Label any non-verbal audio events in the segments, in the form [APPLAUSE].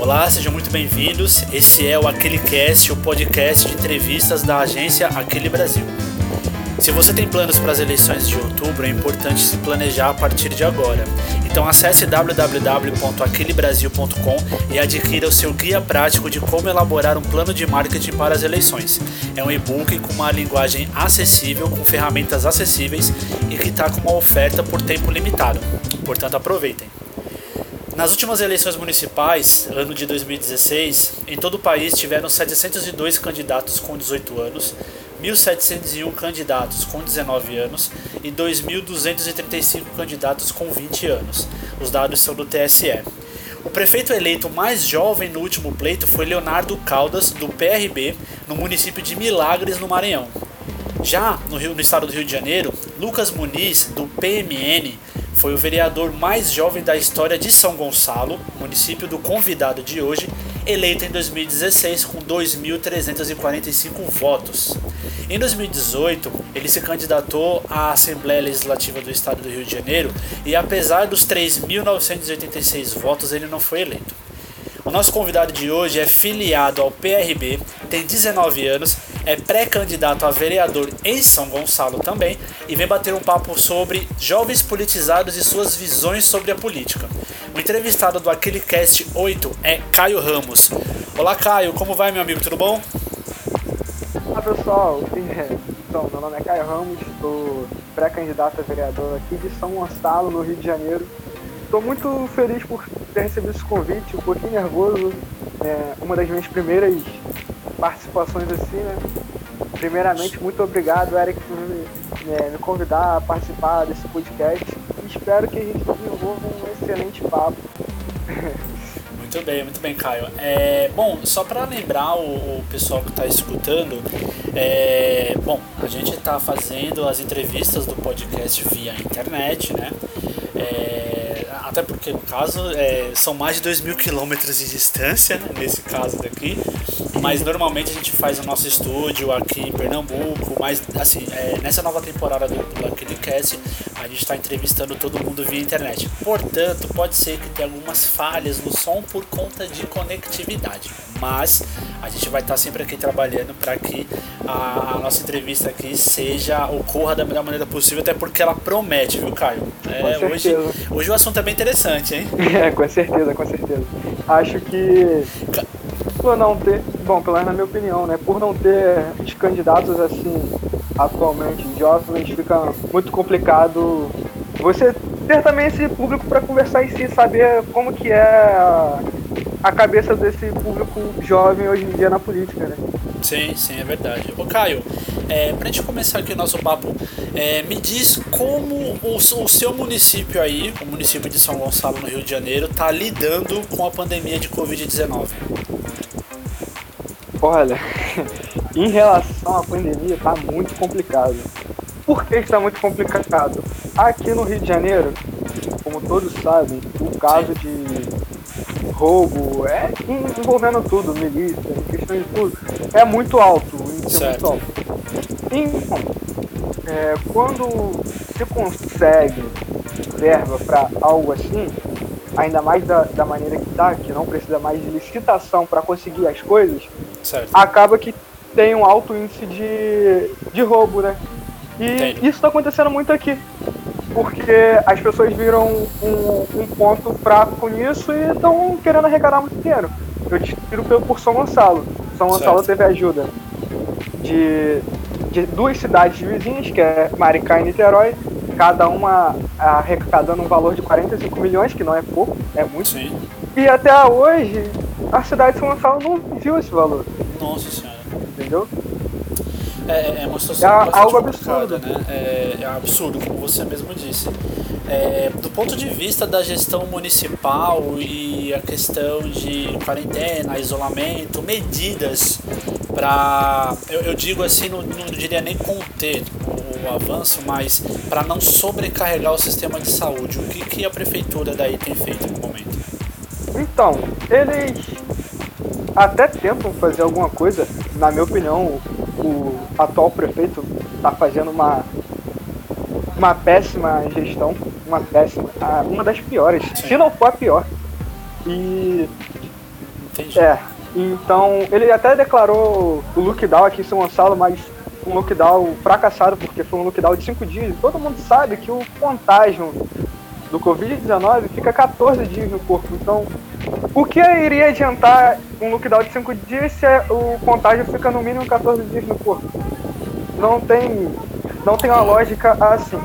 Olá, sejam muito bem-vindos. Esse é o Aquele Cast, o podcast de entrevistas da agência Aquele Brasil. Se você tem planos para as eleições de outubro, é importante se planejar a partir de agora. Então acesse www.aquelebrasil.com e adquira o seu guia prático de como elaborar um plano de marketing para as eleições. É um e-book com uma linguagem acessível, com ferramentas acessíveis e que está com uma oferta por tempo limitado. Portanto, aproveitem. Nas últimas eleições municipais, ano de 2016, em todo o país tiveram 702 candidatos com 18 anos, 1.701 candidatos com 19 anos e 2.235 candidatos com 20 anos. Os dados são do TSE. O prefeito eleito mais jovem no último pleito foi Leonardo Caldas, do PRB, no município de Milagres, no Maranhão. Já no, Rio, no estado do Rio de Janeiro, Lucas Muniz, do PMN, foi o vereador mais jovem da história de São Gonçalo, município do convidado de hoje, eleito em 2016 com 2.345 votos. Em 2018, ele se candidatou à Assembleia Legislativa do Estado do Rio de Janeiro e, apesar dos 3.986 votos, ele não foi eleito. O nosso convidado de hoje é filiado ao PRB, tem 19 anos, é pré-candidato a vereador em São Gonçalo também e vem bater um papo sobre jovens politizados e suas visões sobre a política. O entrevistado do Aquele Cast 8 é Caio Ramos. Olá Caio, como vai meu amigo, tudo bom? Olá pessoal, [LAUGHS] então, meu nome é Caio Ramos, sou pré-candidato a vereador aqui de São Gonçalo, no Rio de Janeiro. Estou muito feliz por ter recebido esse convite, um pouquinho nervoso. É uma das minhas primeiras participações assim, né? Primeiramente, muito obrigado, Eric, por me, é, me convidar a participar desse podcast. Espero que a gente desenvolva um excelente papo. Muito bem, muito bem, Caio. É, bom, só para lembrar o, o, pessoal que está escutando, é, bom, a gente está fazendo as entrevistas do podcast via internet, né? É, até porque no caso é, são mais de 2 mil quilômetros de distância, né, nesse caso daqui. Mas normalmente a gente faz o nosso estúdio aqui em Pernambuco, mas assim, é, nessa nova temporada do, Aquele Cast, a gente está entrevistando todo mundo via internet. Portanto, pode ser que tenha algumas falhas no som por conta de conectividade. Mas a gente vai estar sempre aqui trabalhando para que a, a, nossa entrevista aqui seja ocorra da melhor maneira possível, até porque ela promete, viu, Caio? É, hoje, hoje o assunto é bem interessante, hein? [LAUGHS] É, com certeza, com certeza. Acho que por não ter, bom, pelo menos na minha opinião, né, por não ter os candidatos assim atualmente jovens, fica muito complicado você ter também esse público para conversar em si, saber como que é a, a, cabeça desse público jovem hoje em dia na política, né? Sim, sim, é verdade. Ô Caio, é, pra gente começar aqui o nosso papo, é, me diz como o, o, seu município aí, o município de São Gonçalo, no Rio de Janeiro, tá lidando com a pandemia de Covid-19. Olha, [LAUGHS] em relação à pandemia, tá muito complicado. Por que está muito complicado? Aqui no Rio de Janeiro, como todos sabem, o caso de roubo é envolvendo tudo, milícia, questão de tudo, é muito alto, é muito alto. Então, é, quando se consegue verba para algo assim, ainda mais da, da maneira que está, que não precisa mais de licitação para conseguir as coisas, certo. acaba que tem um alto índice de, de roubo, né? E Entendi. isso está acontecendo muito aqui. Porque as pessoas viram um, um ponto fraco nisso e estão querendo arrecadar muito dinheiro. Eu tiro pelo por São Gonçalo. São Gonçalo certo. teve ajuda de, de duas cidades vizinhas, que é Maricá e Niterói, cada uma arrecadando um valor de 45 milhões, que não é pouco, é muito. Sim. E até hoje, a cidade de São Gonçalo não viu esse valor. Nossa senhora. Entendeu? É, é uma situação é algo absurdo. Né? É, é absurdo, como você mesmo disse. É, do ponto de vista da gestão municipal e a questão de quarentena, isolamento, medidas para, eu, eu, digo assim, não, não diria nem conter o, o avanço, mas para não sobrecarregar o sistema de saúde. O que, que a prefeitura daí tem feito no momento? Então, eles até tentam fazer alguma coisa. Na minha opinião, o atual prefeito está fazendo uma, uma péssima gestão uma péssima, uma das piores, Sim. se não for a pior. E. Entendi. É. Então, ele até declarou o lockdown aqui em São Gonçalo, mas um lockdown fracassado, porque foi um lockdown de 5 dias. Todo mundo sabe que o contágio do Covid-19 fica 14 dias no corpo. Então, o que iria adiantar um lockdown de 5 dias se o contágio fica no mínimo 14 dias no corpo? Não tem, não tem uma lógica assim.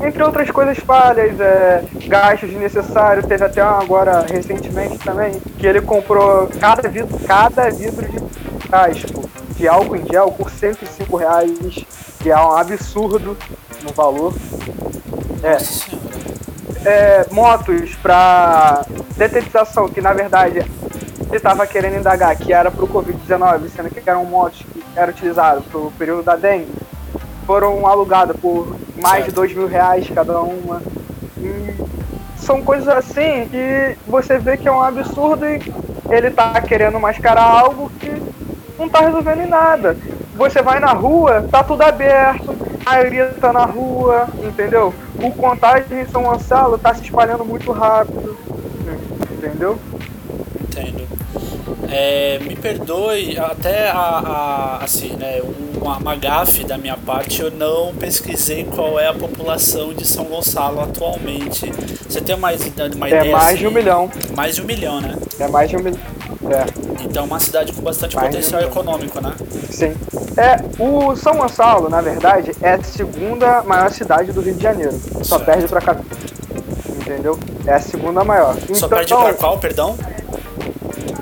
Entre outras coisas falhas, é, gastos desnecessários, teve até agora recentemente também, que ele comprou cada vidro, cada vidro de plástico de álcool em gel por 105 reais, que é um absurdo no valor. É, é, motos para detetização, que na verdade ele estava querendo indagar que era para o Covid-19, sendo que eram motos que eram utilizadas para o período da dengue, foram alugadas por mais de dois mil reais cada uma. E são coisas assim que você vê que é um absurdo e ele está querendo mascarar algo que não está resolvendo em nada. Você vai na rua, tá tudo aberto, a maioria tá na rua, entendeu? O contágio em São Gonçalo tá se espalhando muito rápido, entendeu? Entendo. É, me perdoe, até a, a assim, né, uma, gafe da minha parte, eu não pesquisei qual é a população de São Gonçalo atualmente. Você tem mais uma é ideia? É mais assim? de um milhão. Mais de um milhão, né? É mais de um milhão. É. Então uma cidade com bastante potencial econômico, né? Sim. É, o São Gonçalo, na verdade, é a segunda maior cidade do Rio de Janeiro. Só certo. perde pra cá. Entendeu? É a segunda maior. Só então, perde pra qual, perdão?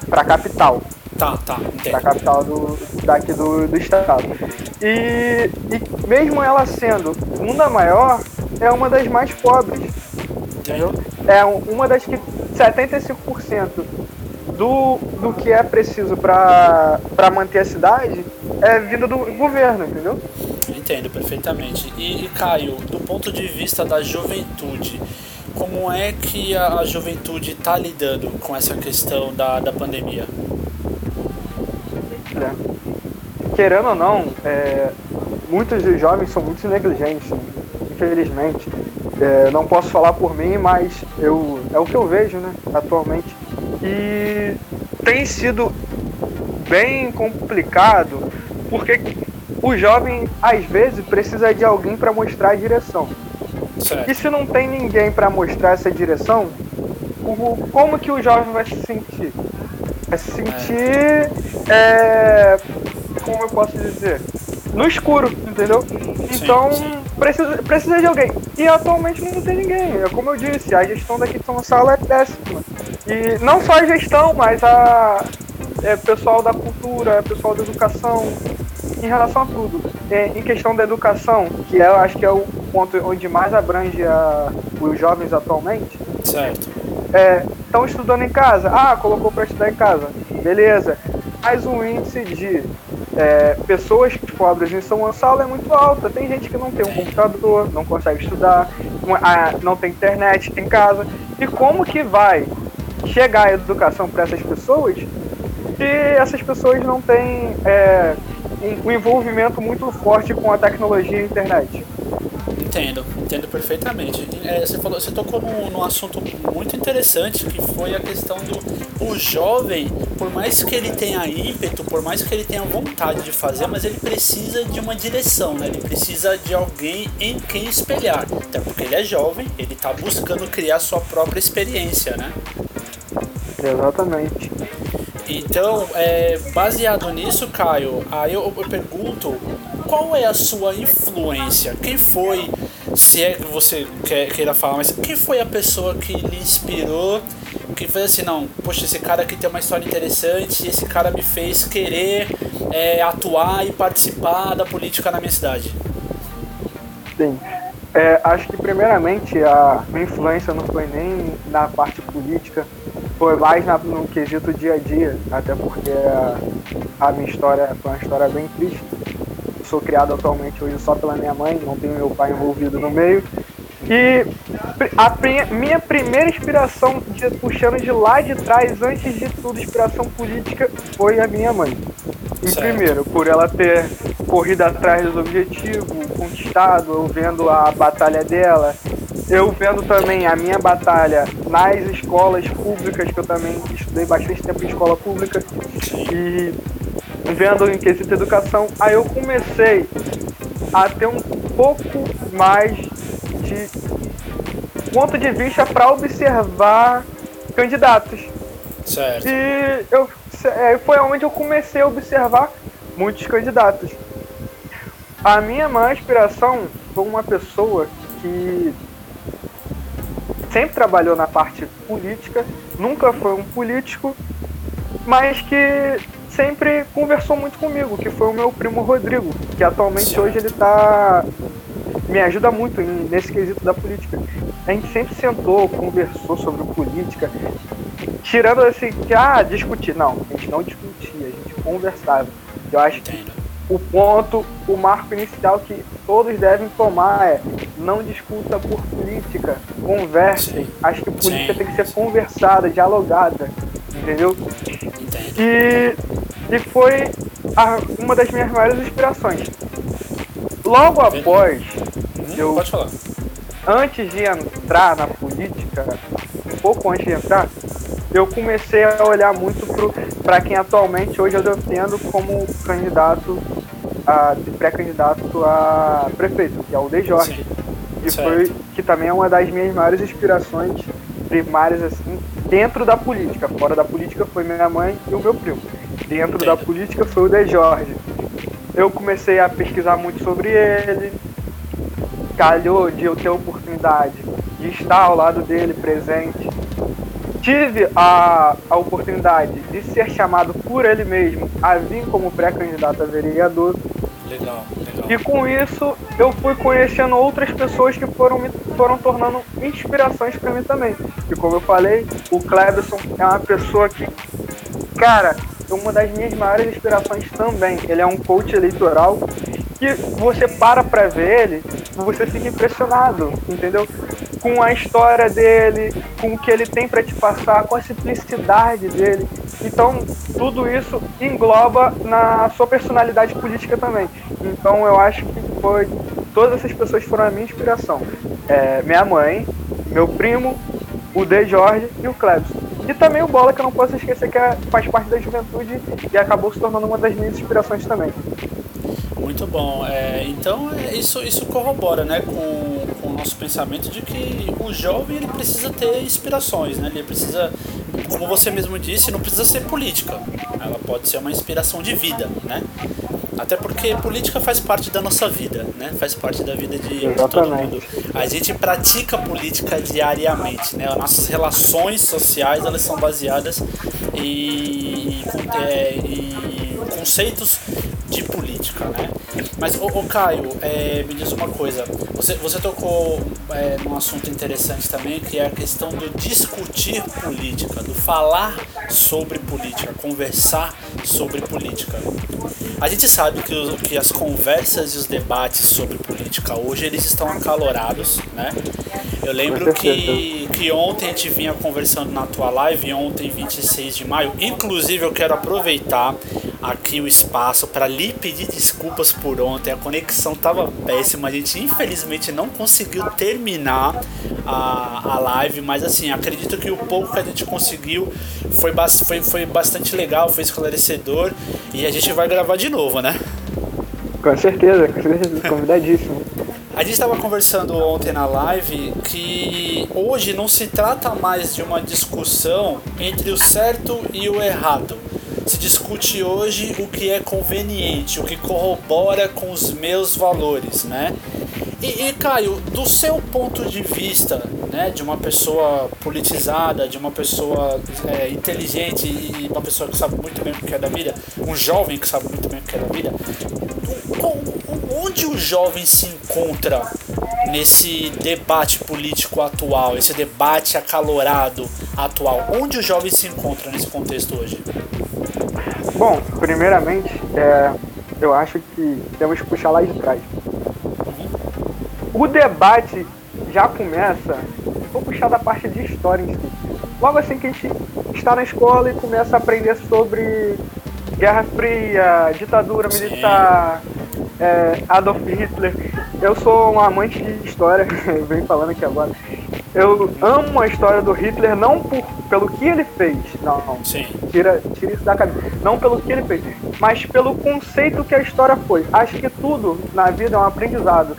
Pra capital. Tá, tá, entendi. Pra capital do, daqui do, do estado. E, e mesmo ela sendo segunda maior, é uma das mais pobres. Entendeu? É uma das que 75% do, do que é preciso para manter a cidade é vindo do governo, entendeu? Entendo perfeitamente. E, e, Caio, do ponto de vista da juventude, como é que a, a juventude está lidando com essa questão da, da pandemia? É. Querendo ou não, é, muitos dos jovens são muito negligentes, infelizmente. É, não posso falar por mim, mas eu, é o que eu vejo né, atualmente. E tem sido bem complicado porque o jovem às vezes precisa de alguém para mostrar a direção. Certo. E se não tem ninguém para mostrar essa direção, o, como que o jovem vai se sentir? Vai se sentir. É. Como eu posso dizer? No escuro, entendeu? Sim, então sim. Precisa, precisa de alguém. E atualmente não tem ninguém. É como eu disse, a gestão daqui de São Gonçalo é péssima. E não só a gestão, mas a é, pessoal da cultura, pessoal da educação, em relação a tudo. É, em questão da educação, que eu acho que é o ponto onde mais abrange a, os jovens atualmente. Certo. Estão é, estudando em casa. Ah, colocou para estudar em casa. Beleza. Mas o índice de é, pessoas pobres em São Gonçalo é muito alta. Tem gente que não tem um computador, não consegue estudar, não tem internet em casa. E como que vai chegar a educação para essas pessoas se essas pessoas não têm é, um, um envolvimento muito forte com a tecnologia e a internet? Entendo, entendo perfeitamente. É, você, falou, você tocou num, num, assunto muito interessante que foi a questão do o jovem, por mais que ele tenha ímpeto, por mais que ele tenha vontade de fazer, mas ele precisa de uma direção, né? Ele precisa de alguém em quem espelhar. Até porque ele é jovem, ele está buscando criar sua própria experiência, né? Exatamente. Então, é, baseado nisso, Caio, aí eu, eu, pergunto qual é a sua influência? Quem foi, se é que você quer, queira falar, mas quem foi a pessoa que lhe inspirou, que fez assim, não, poxa, esse cara aqui tem uma história interessante, esse cara me fez querer é, atuar e participar da política na minha cidade? Sim. É, acho que primeiramente a minha influência não foi nem na parte política, foi mais na, no quesito dia a dia, até porque a, minha história foi uma história bem triste. sou criado atualmente hoje só pela minha mãe, não tenho meu pai envolvido no meio. E a minha primeira inspiração, de, puxando de lá de trás, antes de tudo, inspiração política, foi a minha mãe. Em primeiro, por ela ter corrido atrás dos objetivos, conquistado, vendo a batalha dela, eu vendo também a minha batalha nas escolas públicas, que eu também estudei bastante tempo em escola pública, e vendo em quesito educação, aí eu comecei a ter um pouco mais de ponto de vista para observar candidatos. Certo. E eu, é, foi onde eu comecei a observar muitos candidatos. A minha maior inspiração foi uma pessoa que sempre trabalhou na parte política, nunca foi um político, mas que sempre conversou muito comigo, que foi o meu primo Rodrigo, que atualmente certo. hoje ele está me ajuda muito nesse quesito da política. A gente sempre sentou, conversou sobre política, tirando assim, que, ah, discutir. Não, a gente não discutia, a gente conversava. Eu acho que o ponto, o marco inicial que todos devem tomar é não discuta por política, converse. Acho que política Sim. tem que ser conversada, dialogada, entendeu? E, e foi a, uma das minhas maiores inspirações. Logo após, hum, eu, pode falar. antes de entrar na política, um pouco antes de entrar, eu comecei a olhar muito para quem atualmente hoje eu defendo como candidato, a, pré-candidato a prefeito, que é o De Jorge. Que, foi, que também é uma das minhas maiores inspirações primárias assim, dentro da política. Fora da política foi minha mãe e o meu primo. Dentro Entendo. da política foi o De Jorge. Eu comecei a pesquisar muito sobre ele. Calhou de eu ter a oportunidade de estar ao lado dele presente tive a, a oportunidade de ser chamado por ele mesmo a vir como pré-candidato a vereador. Legal. E com isso eu fui conhecendo outras pessoas que foram me foram tornando inspirações para mim também. E como eu falei, o Cleberson é uma pessoa que, cara, é uma das minhas maiores inspirações também. Ele é um coach eleitoral que você para pra ver ele, você fica impressionado, entendeu? Com a história dele, com o que ele tem para te passar, com a simplicidade dele. Então, tudo isso engloba na sua personalidade política também. Então, eu acho que foi. Todas essas pessoas foram a minha inspiração. É, minha mãe, meu primo, o De Jorge e o Clebson. E também o Bola, que eu não posso esquecer que é, faz parte da juventude e acabou se tornando uma das minhas inspirações também. Muito bom. É, então isso, isso corrobora né, com, com o nosso pensamento de que o jovem ele precisa ter inspirações, né? ele precisa, como você mesmo disse, não precisa ser política. Ela pode ser uma inspiração de vida. Né? Até porque política faz parte da nossa vida, né? Faz parte da vida de, de todo mundo. A gente pratica política diariamente, né? As nossas relações sociais elas são baseadas em, em, é, em conceitos de política, né? Mas, ô, ô Caio, é, me diz uma coisa. Você, você tocou é, num assunto interessante também, que é a questão do discutir política, do falar sobre política, conversar sobre política. A gente sabe que, que as conversas e os debates sobre política hoje eles estão acalorados, né? Eu lembro que, que ontem a gente vinha conversando na tua live, ontem, 26 de maio. Inclusive, eu quero aproveitar aqui o espaço para lhe pedir desculpas por ontem. A conexão estava péssima, a gente infelizmente não conseguiu terminar a, a live, mas assim, acredito que o pouco que a gente conseguiu foi, foi, foi bastante legal, foi esclarecedor e a gente vai gravar de novo, né? Com certeza, com certeza, convidadíssimo. A gente estava conversando ontem na live que hoje não se trata mais de uma discussão entre o certo e o errado. Se discute hoje o que é conveniente, o que corrobora com os meus valores, né? E, e Caio, do seu ponto de vista, né, de uma pessoa politizada, de uma pessoa é, inteligente e uma pessoa que sabe muito bem o que é da vida, um jovem que sabe muito bem o que é da vida, onde o jovem se encontra nesse debate político atual, esse debate acalorado atual? Onde o jovem se encontra nesse contexto hoje? Bom, primeiramente, é, eu acho que temos que puxar lá de trás. O debate já começa, vou puxar da parte de história em si. Logo assim que a gente está na escola e começa a aprender sobre Guerra Fria, ditadura militar, é, Adolf Hitler. eu sou um amante de história, [LAUGHS] venho falando aqui agora. Eu amo a história do Hitler não por, pelo que ele fez, não, não. Sim. Tira, tira isso da cabeça. Não pelo que ele fez, mas pelo conceito que a história foi. Acho que tudo na vida é um aprendizado.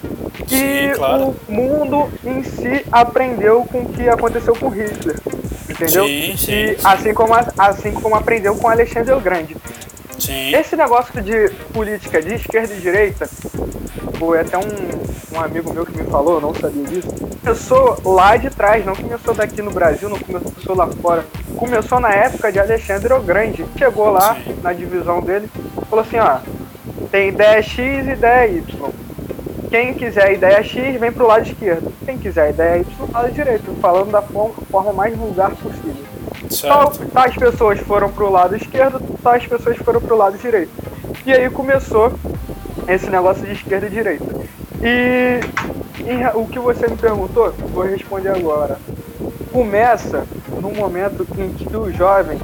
E Sim, claro. o mundo em si aprendeu com o que aconteceu com Hitler. Entendeu? Sim, sim, e sim. assim como, assim como aprendeu com Alexandre o Grande. Sim. Esse negócio de política de esquerda e direita, foi até um, um amigo meu que me falou, eu não sabia disso. Começou lá de trás, não começou daqui no Brasil, não começou lá fora. Começou na época de Alexandre o Grande. Chegou lá Sim. na divisão dele, falou assim, ó, tem ideia X e ideia Y. Quem quiser ideia X, vem pro lado esquerdo. Quem quiser ideia Y, lado direito, falando da forma mais vulgar possível. Tal, tais pessoas foram pro lado esquerdo, tais pessoas foram pro lado direito. E aí começou esse negócio de esquerda e direita. E em o que você me perguntou, vou responder agora. Começa no momento em que o jovem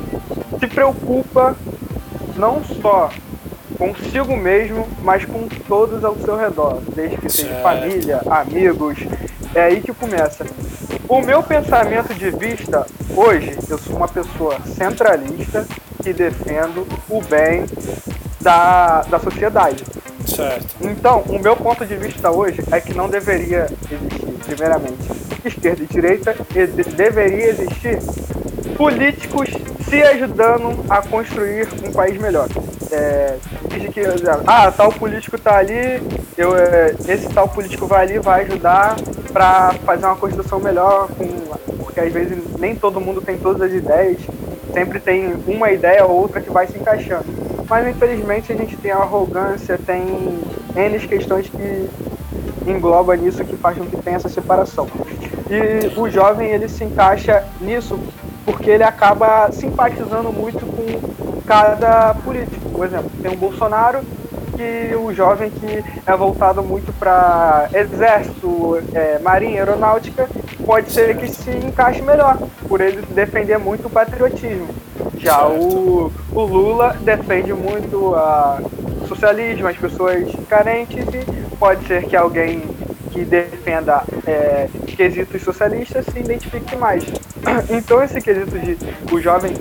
se preocupa não só consigo mesmo, mas com todos ao seu redor, desde que seja Certo. família, amigos. É aí que começa. O meu pensamento de vista hoje, eu sou uma pessoa centralista que defendo o bem da, da sociedade. Certo. Então, o meu ponto de vista hoje é que não deveria existir, primeiramente, esquerda e direita, e de- deveria existir políticos se ajudando a construir um país melhor. É, desde que, ah, tal político tá ali, eu, é, esse tal político vai ali, vai ajudar para fazer uma construção melhor, com, porque às vezes nem todo mundo tem todas as ideias, sempre tem uma ideia ou outra que vai se encaixando. Mas infelizmente a gente tem arrogância, tem N questões que engloba nisso que faz com que tenha essa separação. E o jovem ele se encaixa nisso porque ele acaba simpatizando muito com cada político. Por exemplo, tem o Bolsonaro que o jovem que é voltado muito para exército, é, marinha, aeronáutica, pode ser que se encaixe melhor, por ele defender muito o patriotismo. Já Certo. o, o Lula defende muito a, o socialismo, as pessoas carentes, e pode ser que alguém que defenda é, quesitos socialistas se identifique mais. [CLEARS THROAT] Então esse quesito de o jovem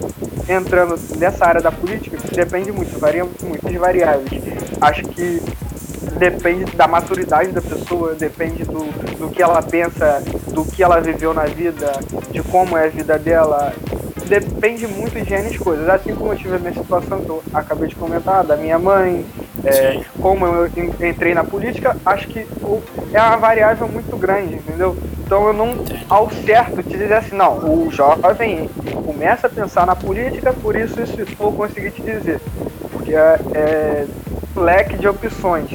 entrando nessa área da política depende muito, varia muito, as variáveis. Acho que depende da maturidade da pessoa, depende do, do que ela pensa, do que ela viveu na vida, de como é a vida dela. Depende muito de N coisas. Assim como eu tive a minha situação que eu acabei de comentar, da minha mãe, é, como eu en- entrei na política, acho que é uma variável muito grande, entendeu? Então eu não, ao certo, te dizer assim, não, o jovem começa a pensar na política, por isso isso, isso vou conseguir te dizer. Porque é, é leque de opções.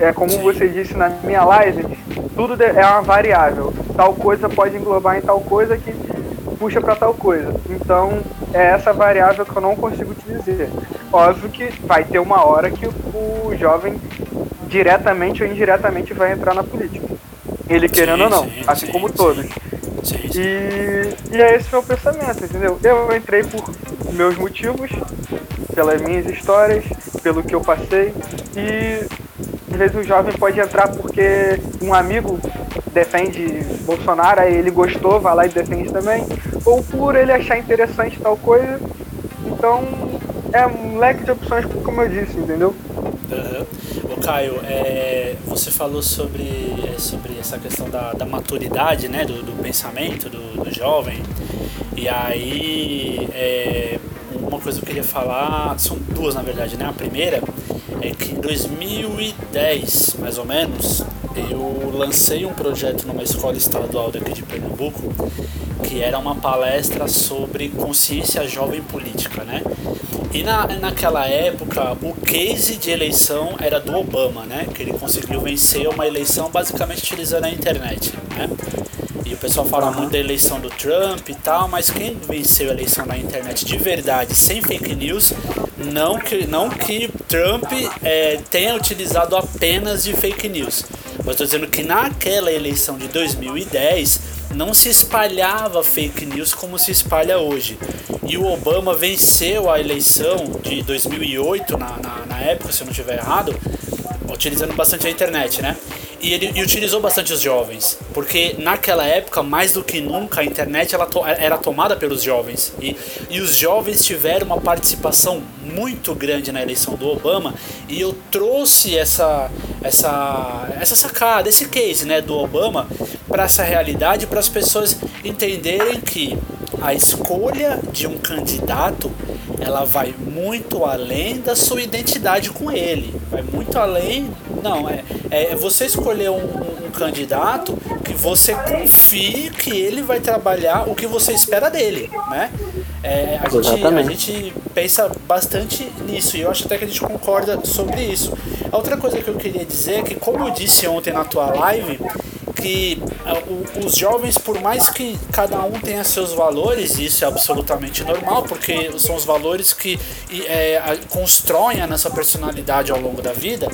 É como você disse na minha live, tudo é uma variável. Tal coisa pode englobar em tal coisa que puxa para tal coisa. Então, é essa variável que eu não consigo te dizer. Óbvio que vai ter uma hora que o jovem diretamente ou indiretamente vai entrar na política. Ele querendo Sim, ou não, sim, assim sim, como todos. E, e é esse meu pensamento, entendeu? Eu entrei por meus motivos, pelas minhas histórias, pelo que eu passei. E às vezes o jovem pode entrar porque um amigo defende Bolsonaro, aí ele gostou, vai lá e defende também. Ou por ele achar interessante tal coisa. Então é um leque de opções, como eu disse, entendeu? Aham. Ô Caio, é, você falou sobre, é, sobre essa questão da, da maturidade, né, do, do pensamento do, do jovem. E aí, é, uma coisa que eu queria falar, são duas na verdade, né? A primeira é que em 2010, mais ou menos, eu lancei um projeto numa escola estadual daqui de Pernambuco, que era uma palestra sobre consciência jovem política, né? E na, naquela época, o case de eleição era do Obama, né? Que ele conseguiu vencer uma eleição basicamente utilizando a internet, né? E o pessoal fala muito da eleição do Trump e tal, mas quem venceu a eleição na internet de verdade, sem fake news, não que, não que Trump é, tenha utilizado apenas de fake news. Mas estou dizendo que naquela eleição de 2010 não se espalhava fake news como se espalha hoje. E o Obama venceu a eleição de 2008, na, na, na época, se eu não estiver errado, utilizando bastante a internet, né? E ele e utilizou bastante os jovens, porque naquela época, mais do que nunca, a internet ela to, era tomada pelos jovens. E, e os jovens tiveram uma participação muito grande na eleição do Obama. E eu trouxe essa, essa, essa sacada, esse case né, do Obama para essa realidade, para as pessoas entenderem que a escolha de um candidato ela vai muito além da sua identidade com ele, vai muito além. Não, é, é você escolher um, um, candidato que você confie que ele vai trabalhar o que você espera dele, né? É, a, gente, a gente pensa bastante nisso e eu acho até que a gente concorda sobre isso. A outra coisa que eu queria dizer é que, como eu disse ontem na tua live, que uh, os jovens, por mais que cada um tenha seus valores, isso é absolutamente normal, porque são os valores que é, constroem a nossa personalidade ao longo da vida,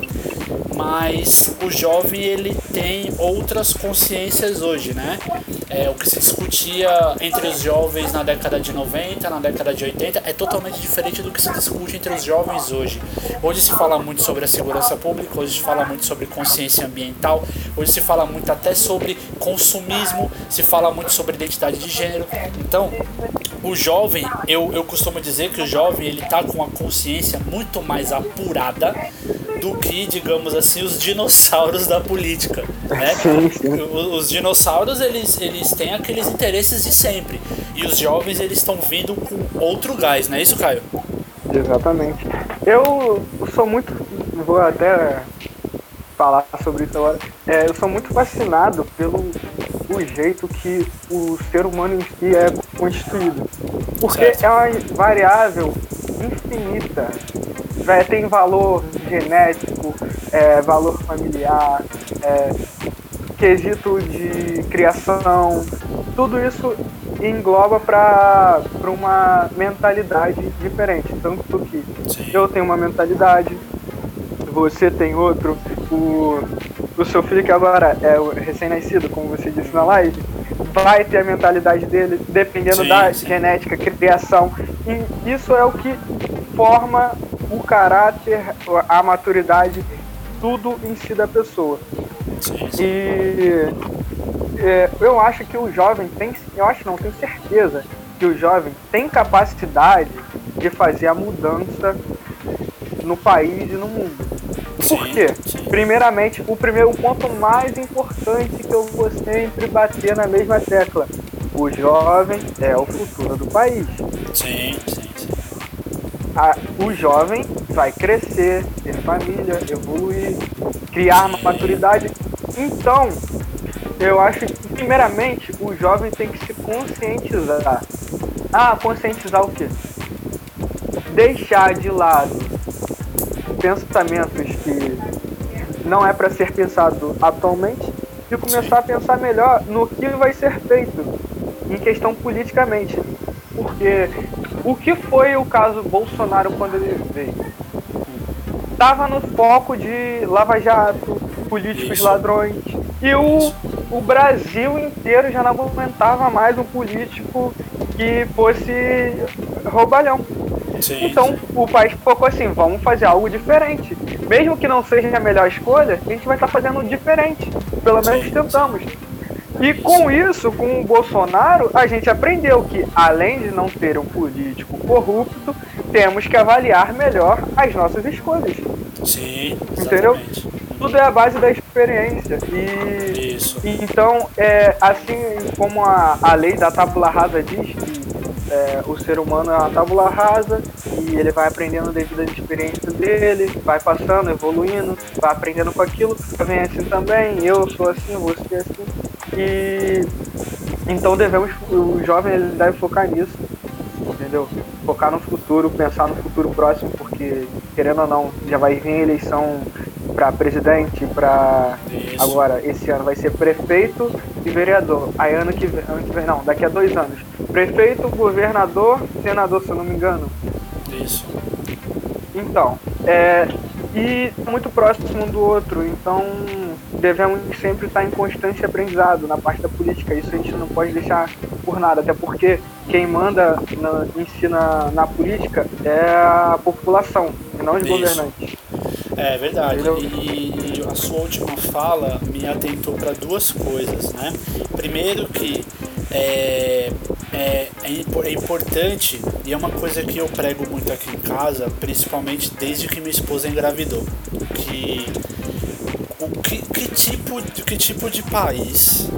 mas o jovem ele tem outras consciências hoje, né? É, o que se discutia entre os jovens na década de 90, na década de 80, é totalmente diferente do que se discute entre os jovens hoje. Hoje se fala muito sobre a segurança pública, hoje se fala muito sobre consciência ambiental, hoje se fala muito até sobre consumismo, se fala muito sobre identidade de gênero. Então, o jovem, eu, eu costumo dizer que o jovem ele tá com uma consciência muito mais apurada do que, digamos assim, os dinossauros da política, né? [LAUGHS] Os dinossauros, eles, eles têm aqueles interesses de sempre. E os jovens, eles estão vindo com outro gás, não é isso, Caio? Exatamente. Eu sou muito... Vou até falar sobre isso agora. É, eu sou muito fascinado pelo o jeito que o ser humano em si é constituído. Porque certo. é uma variável infinita. É, tem valor genético, é, valor familiar, é, quesito de criação, tudo isso engloba para uma mentalidade diferente. Tanto que Sim. eu tenho uma mentalidade, você tem outro, o, o seu filho que agora é o recém-nascido, como você disse na live, vai ter a mentalidade dele dependendo sim, da sim. genética, criação. E isso é o que forma o caráter, a maturidade, tudo em si da pessoa. E é, eu acho que o jovem tem, eu acho não, tenho certeza que o jovem tem capacidade de fazer a mudança no país e no mundo. Por quê? Primeiramente, o primeiro ponto mais importante que eu vou sempre bater na mesma tecla. O jovem é o futuro do país. Sim. A, o jovem vai crescer, ter família, evoluir, criar uma maturidade. Então, eu acho que, primeiramente, o jovem tem que se conscientizar. Ah, conscientizar o quê? Deixar de lado pensamentos que não é para ser pensado atualmente e começar a pensar melhor no que vai ser feito em questão politicamente. Porque o que foi o caso Bolsonaro quando ele veio? Estava no foco de Lava Jato, políticos Isso. ladrões. E o, o Brasil inteiro já não aguentava mais um político que fosse roubalhão. Sim, então sim. o país focou assim, vamos fazer algo diferente. Mesmo que não seja a melhor escolha, a gente vai estar fazendo diferente. Pelo menos sim, tentamos. E com isso, com o Bolsonaro, a gente aprendeu que, além de não ter um político corrupto, temos que avaliar melhor as nossas escolhas. Sim, entendeu? Tudo é a base da experiência. E Isso. então, é, assim como a, a lei da tábula rasa diz que é, o ser humano é uma tábula rasa e ele vai aprendendo devido às experiências dele, vai passando, evoluindo, vai aprendendo com aquilo, vem assim também, eu sou assim, você é assim. E então devemos, o jovem ele deve focar nisso, entendeu? Focar no futuro, pensar no futuro próximo, porque querendo ou não, já vai vir eleição para presidente, para agora esse ano vai ser prefeito e vereador. Aí ano que, vem, ano que vem, não, daqui a dois anos, prefeito, governador, senador, se eu não me engano. Isso. Então, é, e muito próximo um do outro, então devemos sempre estar em constante aprendizado na parte da política. Isso a gente não pode deixar por nada, até porque quem manda na, em si na, política é a população, e não os Isso. governantes. É verdade. E, e, a sua última fala me atentou para duas coisas, né? Primeiro que é, é, é, importante e é uma coisa que eu prego muito aqui em casa, principalmente desde que minha esposa engravidou, que que, tipo que tipo de país,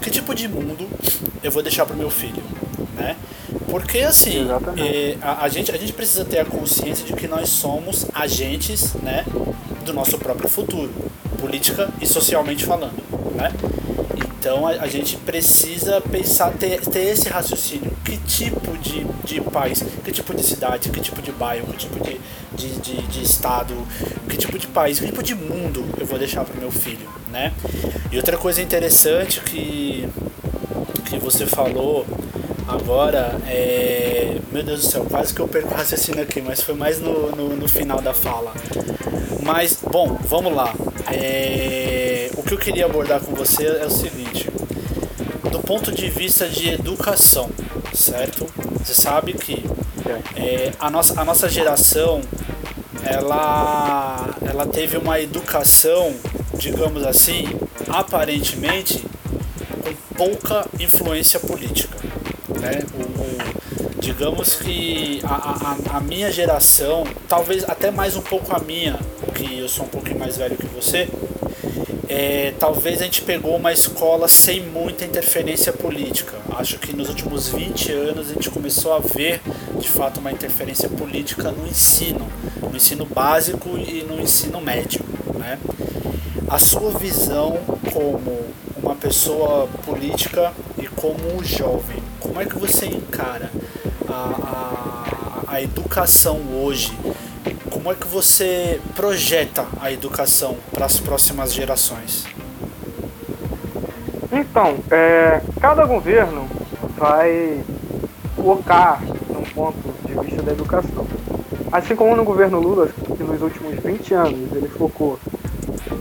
que tipo de mundo eu vou deixar para meu filho, né? Porque assim, é, a, a, gente, a gente precisa ter a consciência de que nós somos agentes né, do nosso próprio futuro, política e socialmente falando. Né? Então a, a gente precisa pensar, ter, ter esse raciocínio. Que tipo de, de país, que tipo de cidade, que tipo de bairro, que tipo de, de, de, de estado, que tipo de país, que tipo de mundo eu vou deixar para meu filho. Né? E outra coisa interessante que, que você falou Agora, é... meu Deus do céu, quase que eu perco o raciocínio aqui, mas foi mais no, no, no final da fala. Mas, bom, vamos lá. É... O que eu queria abordar com você é o seguinte: do ponto de vista de educação, certo? Você sabe que é, a, nossa, a nossa geração ela, ela teve uma educação, digamos assim, aparentemente com pouca influência política. Né? O, o, digamos que a, a, a, minha geração, talvez até mais um pouco a minha, que eu sou um pouquinho mais velho que você, é, talvez a gente pegou uma escola sem muita interferência política. Acho que nos últimos 20 anos a gente começou a ver de fato uma interferência política no ensino, no ensino básico e no ensino médio. Né? A sua visão como uma pessoa política e como um jovem, como é que você encara a, a, a educação hoje? Como é que você projeta a educação para as próximas gerações? Então, é, cada governo vai focar num ponto de vista da educação. Assim como no governo Lula, que nos últimos 20 anos ele focou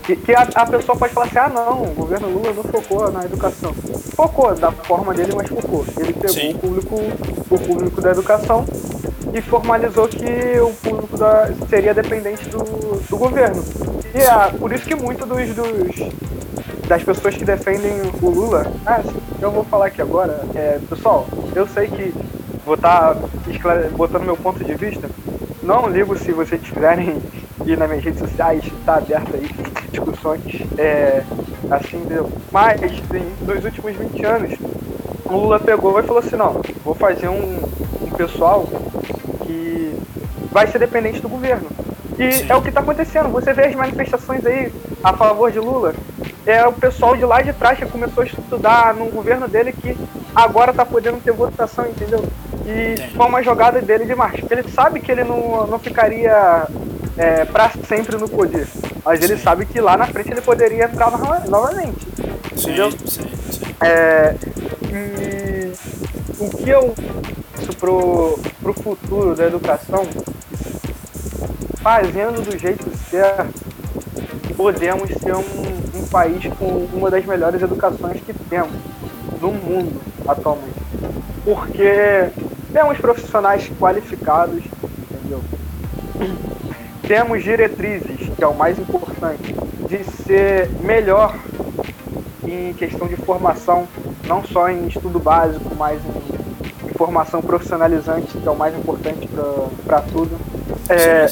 que, que a, a, pessoa pode falar assim, ah não, o governo Lula não focou na educação. Focou da forma dele, mas focou. Ele pegou Sim. o público, o público da educação e formalizou que o público da, seria dependente do, do governo. E é por isso que muitos dos, dos, das pessoas que defendem o Lula, ah, eu vou falar aqui agora, é, pessoal, eu sei que vou estar tá botando meu ponto de vista, não ligo se vocês tiverem ir nas minhas redes sociais, tá aberto aí discussões é, assim, deu. Mas nos últimos 20 anos, o Lula pegou e falou assim, não, vou fazer um, um pessoal que vai ser dependente do governo. E Sim. é o que está acontecendo. Você vê as manifestações aí a favor de Lula. É o pessoal de lá de trás que começou a estudar no governo dele que agora está podendo ter votação, entendeu? E foi uma jogada dele de marcha. Ele sabe que ele não, não ficaria é, para sempre no poder. Mas ele sabe que lá na frente ele poderia entrar novamente. Sim, entendeu? Sim, sim. É, e o que eu penso pro, pro futuro da educação, fazendo do jeito certo, podemos ser um, um país com uma das melhores educações que temos no mundo atualmente. Porque temos profissionais qualificados, entendeu? temos diretrizes, que é o mais importante, de ser melhor em questão de formação, não só em estudo básico, mas em, em formação profissionalizante, que é o mais importante para tudo. É,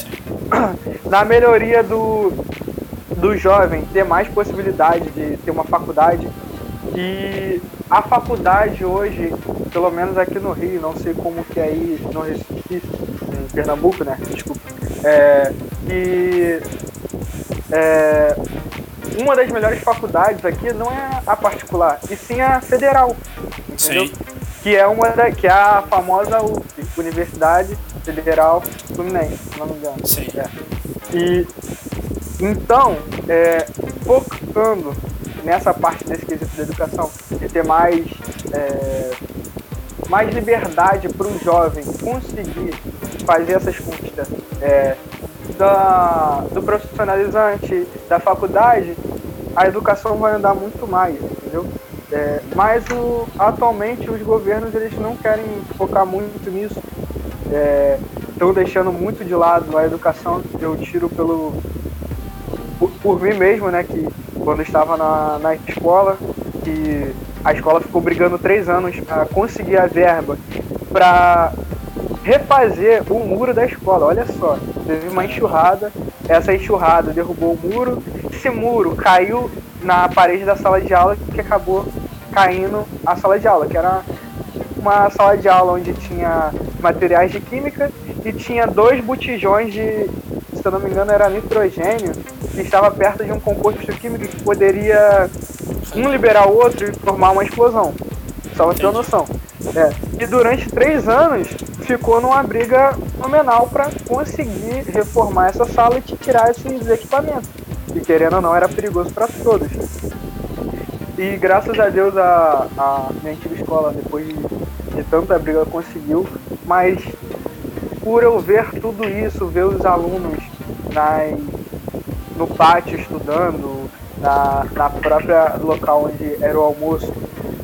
[CLEARS THROAT] na melhoria do, do jovem, ter mais possibilidade de ter uma faculdade. E a faculdade hoje, pelo menos aqui no Rio, não sei como que é aí no Recife, em Pernambuco, né? Desculpa é, e é, uma das melhores faculdades aqui não é a particular, e sim a federal. Entendeu? Sim. Que é uma da, que é a famosa Universidade Federal Fluminense, se não me engano. Sim. É. E então, é, focando nessa parte desse quesito da educação, de ter mais, é, mais liberdade para o jovem conseguir fazer essas conquistas é, da, do profissionalizante, da faculdade, a educação vai andar muito mais, entendeu? É, mas o, atualmente os governos eles não querem focar muito nisso, estão é, deixando muito de lado a educação. Eu tiro pelo, por, por mim mesmo, né, que quando estava na, na escola, que a escola ficou brigando três anos para conseguir a verba para refazer o muro da escola. Olha só, teve uma enxurrada, essa enxurrada derrubou o muro, esse muro caiu na parede da sala de aula que acabou caindo a sala de aula, que era uma sala de aula onde tinha materiais de química e tinha dois botijões de, se eu não me engano, era nitrogênio, que estava perto de um composto químico que poderia um liberar o outro e formar uma explosão. Só pra ter uma noção. É. E durante três anos ficou numa briga fenomenal para conseguir reformar essa sala e tirar esses equipamentos. E querendo ou não, era perigoso para todos. E graças a Deus a, a minha antiga escola, depois de, de tanta briga, conseguiu. Mas por eu ver tudo isso, ver os alunos nas, no pátio estudando, na, na própria local onde era o almoço,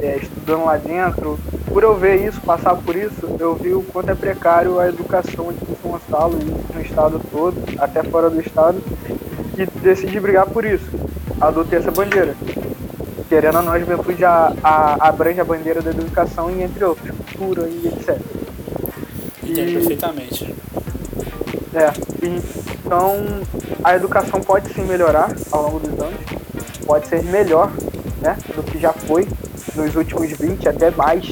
é, estudando lá dentro, por eu ver isso, passar por isso, eu vi o quanto é precário a educação aqui em São Gonçalo e no estado todo, até fora do estado, e decidi brigar por isso. Adotei essa bandeira querendo ou não, a juventude a, a, abrange a bandeira da educação e entre outros, cultura e etc. Entendi perfeitamente. É, então a educação pode sim melhorar ao longo dos anos, pode ser melhor né, do que já foi nos últimos 20, até mais.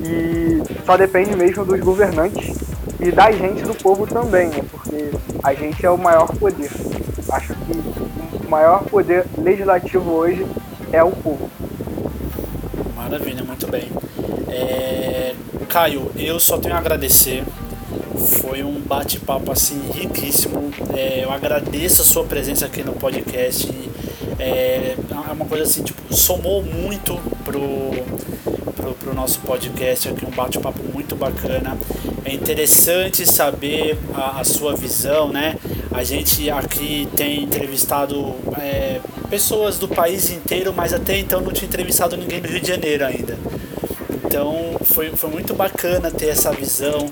E só depende mesmo dos governantes e da gente, do povo também, né, porque a gente é o maior poder. Acho que o maior poder legislativo hoje é o povo. Maravilha, muito bem. É... Caio, eu só tenho a agradecer. Foi um bate-papo assim riquíssimo. É, eu agradeço a sua presença aqui no podcast. É, é uma coisa assim, tipo, somou muito pro, pro, pro nosso podcast aqui, um bate-papo muito bacana. É interessante saber a, a, sua visão, né? A gente aqui tem entrevistado é, pessoas do país inteiro, mas até então não tinha entrevistado ninguém do Rio de Janeiro ainda. Então foi, foi muito bacana ter essa visão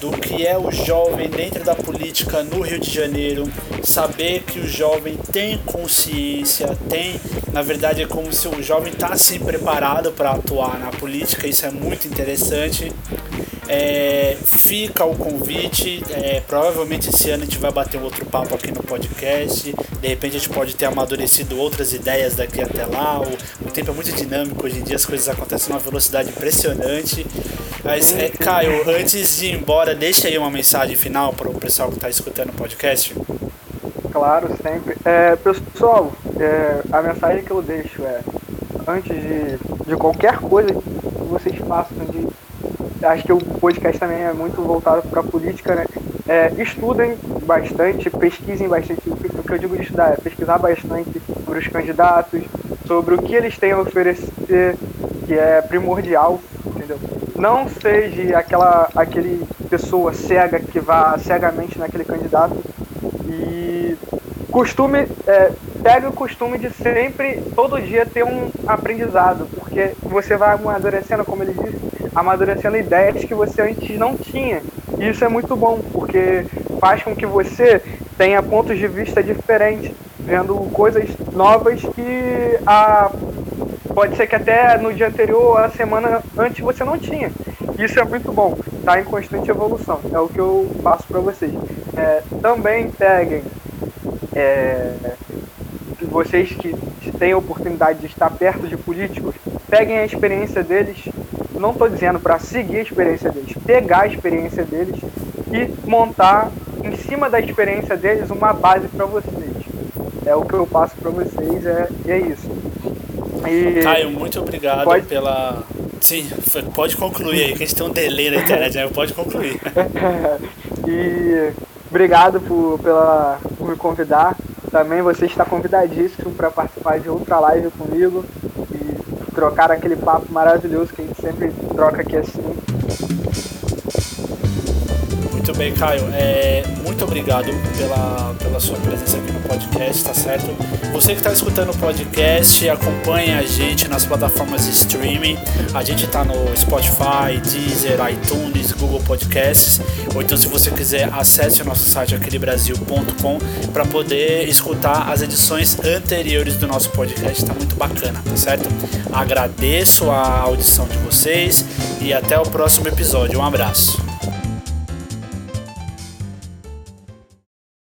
do que é o jovem dentro da política no Rio de Janeiro, saber que o jovem tem consciência, tem, na verdade é como se o jovem está assim preparado para atuar na política, isso é muito interessante. É, fica o convite. É, provavelmente esse ano a gente vai bater um outro papo aqui no podcast. De repente a gente pode ter amadurecido outras ideias daqui até lá. O, o tempo é muito dinâmico hoje em dia, as coisas acontecem numa velocidade impressionante. Mas, é, Caio, antes de ir embora, deixa aí uma mensagem final para o pessoal que está escutando o podcast. Claro, sempre. É, pessoal, é, a mensagem que eu deixo é: antes de, de qualquer coisa que vocês façam, de acho que o podcast também é muito voltado para a política, né? É, estudem bastante, pesquisem bastante. O que eu digo de estudar é pesquisar bastante sobre os candidatos, sobre o que eles têm a oferecer, que é primordial, entendeu? Não seja aquela aquele pessoa cega que vá cegamente naquele candidato e costume é, pegue o costume de sempre, todo dia, ter um aprendizado, porque você vai amadurecendo, como ele disse, amadurecendo ideias que você antes não tinha. E isso é muito bom, porque faz com que você tenha pontos de vista diferentes, vendo coisas novas que a pode ser que até no dia anterior, a semana antes você não tinha. Isso é muito bom, está em constante evolução. É o que eu passo para vocês. É, também peguem é, vocês que têm a oportunidade de estar perto de políticos, peguem a experiência deles. Não estou dizendo para seguir a experiência deles, pegar a experiência deles e montar em cima da experiência deles uma base para vocês. É o que eu passo para vocês, é, é isso. E Caio, muito obrigado pode... pela. Sim, pode concluir aí, que a gente tem um delay na internet, né? Pode concluir. [LAUGHS] e obrigado por, pela, por me convidar. Também você está convidadíssimo para participar de outra live comigo e trocar aquele papo maravilhoso que a gente sempre troca aqui assim. Muito bem, Caio. É, muito obrigado pela, pela sua presença aqui no podcast, tá certo? Você que está escutando o podcast, acompanhe a gente nas plataformas de streaming. A gente está no Spotify, Deezer, iTunes, Google Podcasts. Ou então, se você quiser, acesse o nosso site aquelebrasil.com para poder escutar as edições anteriores do nosso podcast. Está muito bacana, tá certo? Agradeço a audição de vocês e até o próximo episódio. Um abraço.